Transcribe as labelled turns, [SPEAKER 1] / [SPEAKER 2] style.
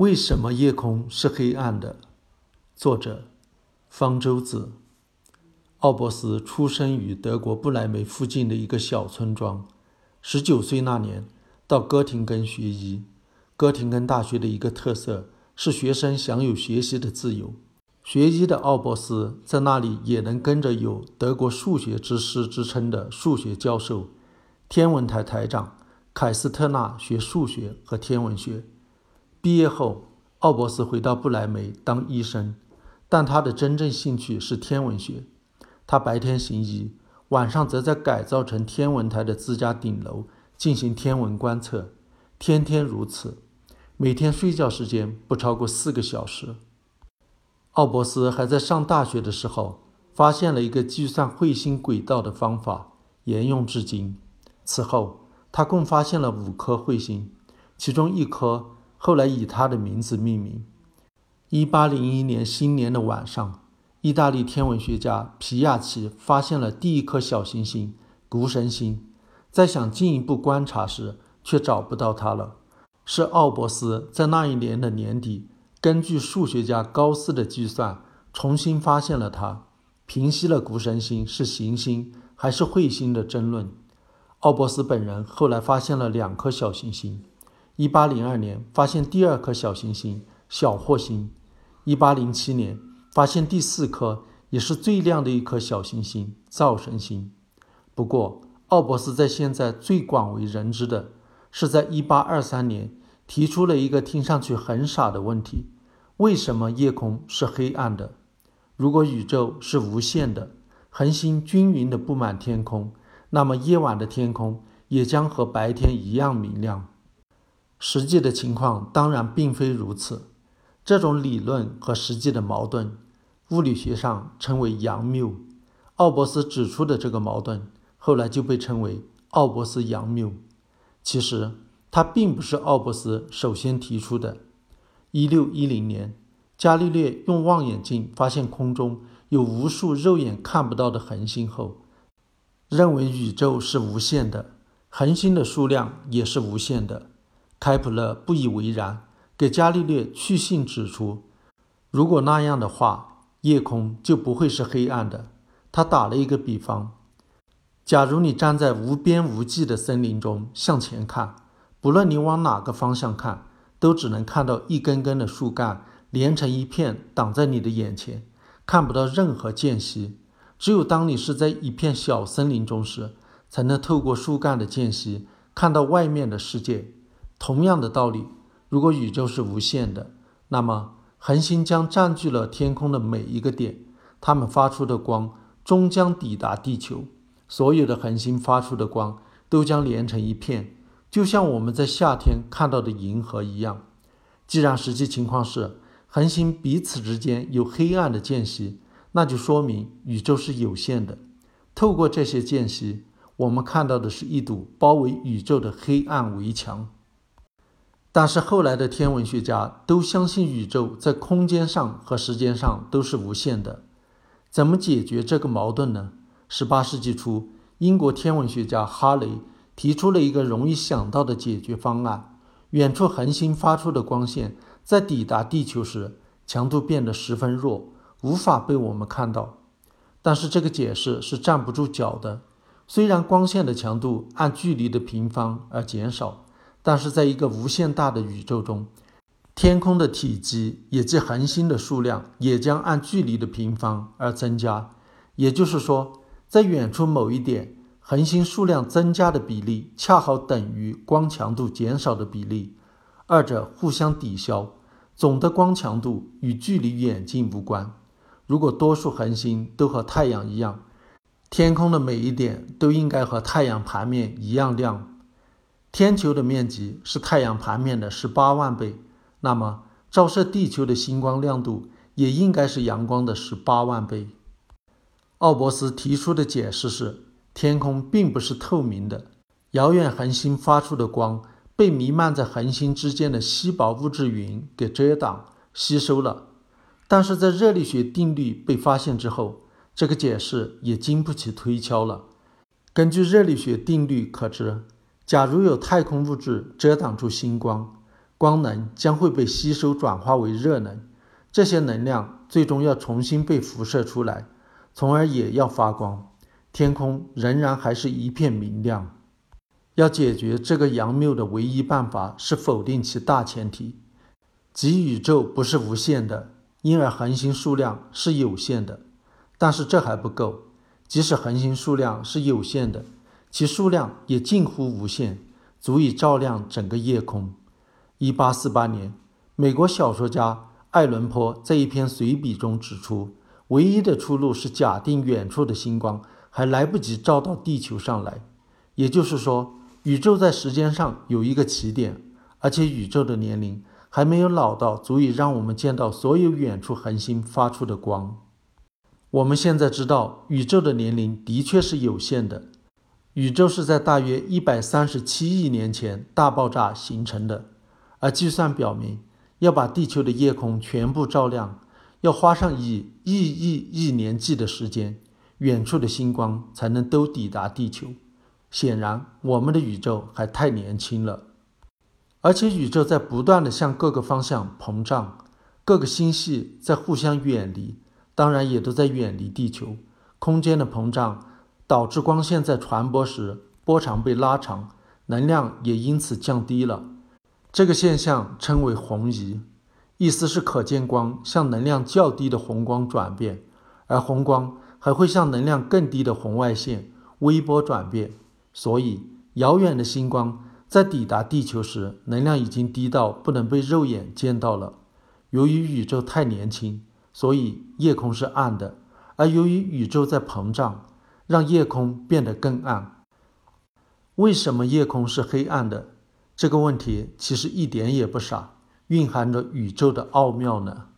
[SPEAKER 1] 为什么夜空是黑暗的？作者：方舟子。奥伯斯出生于德国不来梅附近的一个小村庄。十九岁那年，到哥廷根学医。哥廷根大学的一个特色是学生享有学习的自由。学医的奥伯斯在那里也能跟着有“德国数学之师”之称的数学教授、天文台台长凯斯特纳学数学和天文学。毕业后，奥伯斯回到不来梅当医生，但他的真正兴趣是天文学。他白天行医，晚上则在改造成天文台的自家顶楼进行天文观测，天天如此。每天睡觉时间不超过四个小时。奥伯斯还在上大学的时候，发现了一个计算彗星轨道的方法，沿用至今。此后，他共发现了五颗彗星，其中一颗。后来以他的名字命名。一八零一年新年的晚上，意大利天文学家皮亚奇发现了第一颗小行星——谷神星。在想进一步观察时，却找不到它了。是奥伯斯在那一年的年底，根据数学家高斯的计算，重新发现了它，平息了谷神星是行星还是彗星的争论。奥伯斯本人后来发现了两颗小行星。一八零二年发现第二颗小行星小惑星，一八零七年发现第四颗也是最亮的一颗小行星灶神星。不过，奥伯斯在现在最广为人知的是，在一八二三年提出了一个听上去很傻的问题：为什么夜空是黑暗的？如果宇宙是无限的，恒星均匀地布满天空，那么夜晚的天空也将和白天一样明亮。实际的情况当然并非如此，这种理论和实际的矛盾，物理学上称为佯谬。奥伯斯指出的这个矛盾，后来就被称为奥伯斯佯谬。其实，它并不是奥伯斯首先提出的。一六一零年，伽利略用望远镜发现空中有无数肉眼看不到的恒星后，认为宇宙是无限的，恒星的数量也是无限的。开普勒不以为然，给伽利略去信指出，如果那样的话，夜空就不会是黑暗的。他打了一个比方：假如你站在无边无际的森林中向前看，不论你往哪个方向看，都只能看到一根根的树干连成一片挡在你的眼前，看不到任何间隙。只有当你是在一片小森林中时，才能透过树干的间隙看到外面的世界。同样的道理，如果宇宙是无限的，那么恒星将占据了天空的每一个点，它们发出的光终将抵达地球。所有的恒星发出的光都将连成一片，就像我们在夏天看到的银河一样。既然实际情况是恒星彼此之间有黑暗的间隙，那就说明宇宙是有限的。透过这些间隙，我们看到的是一堵包围宇宙的黑暗围墙。但是后来的天文学家都相信宇宙在空间上和时间上都是无限的。怎么解决这个矛盾呢？十八世纪初，英国天文学家哈雷提出了一个容易想到的解决方案：远处恒星发出的光线在抵达地球时，强度变得十分弱，无法被我们看到。但是这个解释是站不住脚的。虽然光线的强度按距离的平方而减少。但是，在一个无限大的宇宙中，天空的体积，也即恒星的数量，也将按距离的平方而增加。也就是说，在远处某一点，恒星数量增加的比例恰好等于光强度减少的比例，二者互相抵消。总的光强度与距离远近无关。如果多数恒星都和太阳一样，天空的每一点都应该和太阳盘面一样亮。天球的面积是太阳盘面的十八万倍，那么照射地球的星光亮度也应该是阳光的十八万倍。奥伯斯提出的解释是：天空并不是透明的，遥远恒星发出的光被弥漫在恒星之间的稀薄物质云给遮挡、吸收了。但是在热力学定律被发现之后，这个解释也经不起推敲了。根据热力学定律可知。假如有太空物质遮挡住星光，光能将会被吸收转化为热能，这些能量最终要重新被辐射出来，从而也要发光。天空仍然还是一片明亮。要解决这个杨谬的唯一办法是否定其大前提，即宇宙不是无限的，因而恒星数量是有限的。但是这还不够，即使恒星数量是有限的，其数量也近乎无限，足以照亮整个夜空。一八四八年，美国小说家爱伦坡在一篇随笔中指出，唯一的出路是假定远处的星光还来不及照到地球上来，也就是说。宇宙在时间上有一个起点，而且宇宙的年龄还没有老到足以让我们见到所有远处恒星发出的光。我们现在知道，宇宙的年龄的确是有限的。宇宙是在大约一百三十七亿年前大爆炸形成的，而计算表明，要把地球的夜空全部照亮，要花上以亿亿亿年计的时间，远处的星光才能都抵达地球。显然，我们的宇宙还太年轻了，而且宇宙在不断的向各个方向膨胀，各个星系在互相远离，当然也都在远离地球。空间的膨胀导致光线在传播时波长被拉长，能量也因此降低了。这个现象称为红移，意思是可见光向能量较低的红光转变，而红光还会向能量更低的红外线微波转变。所以，遥远的星光在抵达地球时，能量已经低到不能被肉眼见到了。由于宇宙太年轻，所以夜空是暗的；而由于宇宙在膨胀，让夜空变得更暗。为什么夜空是黑暗的？这个问题其实一点也不傻，蕴含着宇宙的奥妙呢。